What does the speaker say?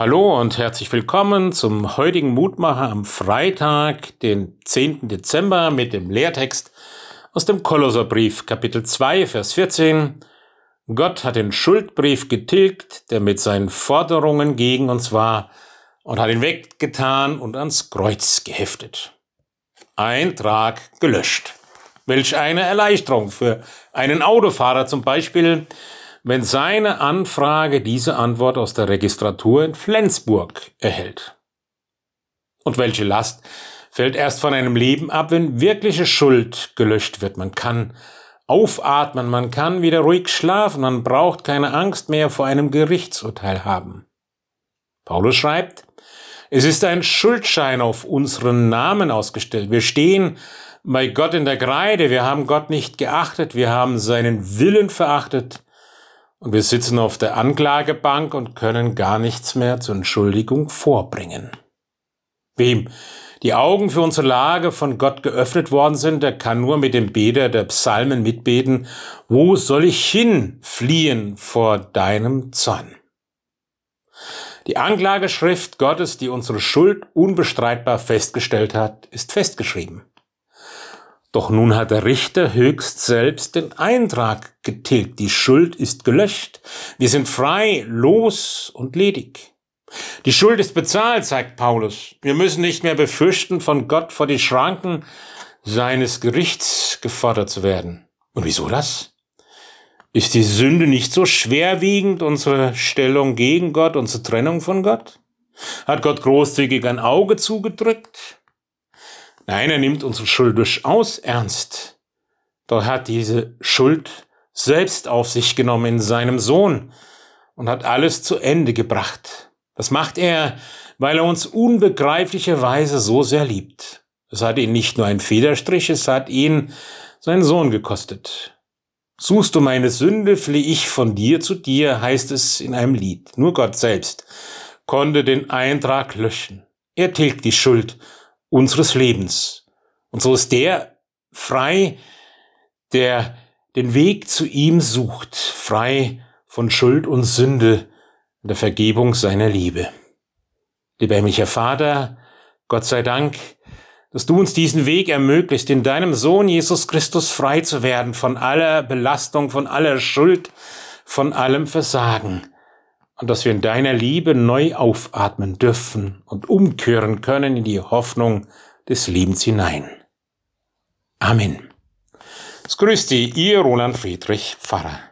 Hallo und herzlich willkommen zum heutigen Mutmacher am Freitag, den 10. Dezember mit dem Lehrtext aus dem Kolosserbrief Kapitel 2, Vers 14. Gott hat den Schuldbrief getilgt, der mit seinen Forderungen gegen uns war, und hat ihn weggetan und ans Kreuz geheftet. Eintrag gelöscht. Welch eine Erleichterung für einen Autofahrer zum Beispiel, wenn seine Anfrage diese Antwort aus der Registratur in Flensburg erhält. Und welche Last fällt erst von einem Leben ab, wenn wirkliche Schuld gelöscht wird. Man kann aufatmen, man kann wieder ruhig schlafen, man braucht keine Angst mehr vor einem Gerichtsurteil haben. Paulus schreibt, es ist ein Schuldschein auf unseren Namen ausgestellt. Wir stehen bei Gott in der Kreide, wir haben Gott nicht geachtet, wir haben seinen Willen verachtet, und wir sitzen auf der Anklagebank und können gar nichts mehr zur Entschuldigung vorbringen. Wem die Augen für unsere Lage von Gott geöffnet worden sind, der kann nur mit dem Beter der Psalmen mitbeten, wo soll ich hin fliehen vor deinem Zorn? Die Anklageschrift Gottes, die unsere Schuld unbestreitbar festgestellt hat, ist festgeschrieben. Doch nun hat der Richter höchst selbst den Eintrag getilgt. Die Schuld ist gelöscht. Wir sind frei, los und ledig. Die Schuld ist bezahlt, sagt Paulus. Wir müssen nicht mehr befürchten, von Gott vor die Schranken seines Gerichts gefordert zu werden. Und wieso das? Ist die Sünde nicht so schwerwiegend, unsere Stellung gegen Gott, unsere Trennung von Gott? Hat Gott großzügig ein Auge zugedrückt? Nein, er nimmt unsere Schuld durchaus ernst. Doch hat diese Schuld selbst auf sich genommen in seinem Sohn und hat alles zu Ende gebracht. Das macht er, weil er uns unbegreiflicherweise so sehr liebt. Es hat ihn nicht nur ein Federstrich, es hat ihn seinen Sohn gekostet. Suchst du meine Sünde, flieh ich von dir zu dir, heißt es in einem Lied. Nur Gott selbst konnte den Eintrag löschen. Er tilgt die Schuld unseres Lebens. Und so ist der frei, der den Weg zu ihm sucht, frei von Schuld und Sünde und der Vergebung seiner Liebe. Lieber himmlischer Vater, Gott sei Dank, dass du uns diesen Weg ermöglicht, in deinem Sohn Jesus Christus frei zu werden von aller Belastung, von aller Schuld, von allem Versagen und dass wir in deiner Liebe neu aufatmen dürfen und umkehren können in die Hoffnung des Lebens hinein. Amen. Es grüßt Sie, Ihr Roland Friedrich Pfarrer.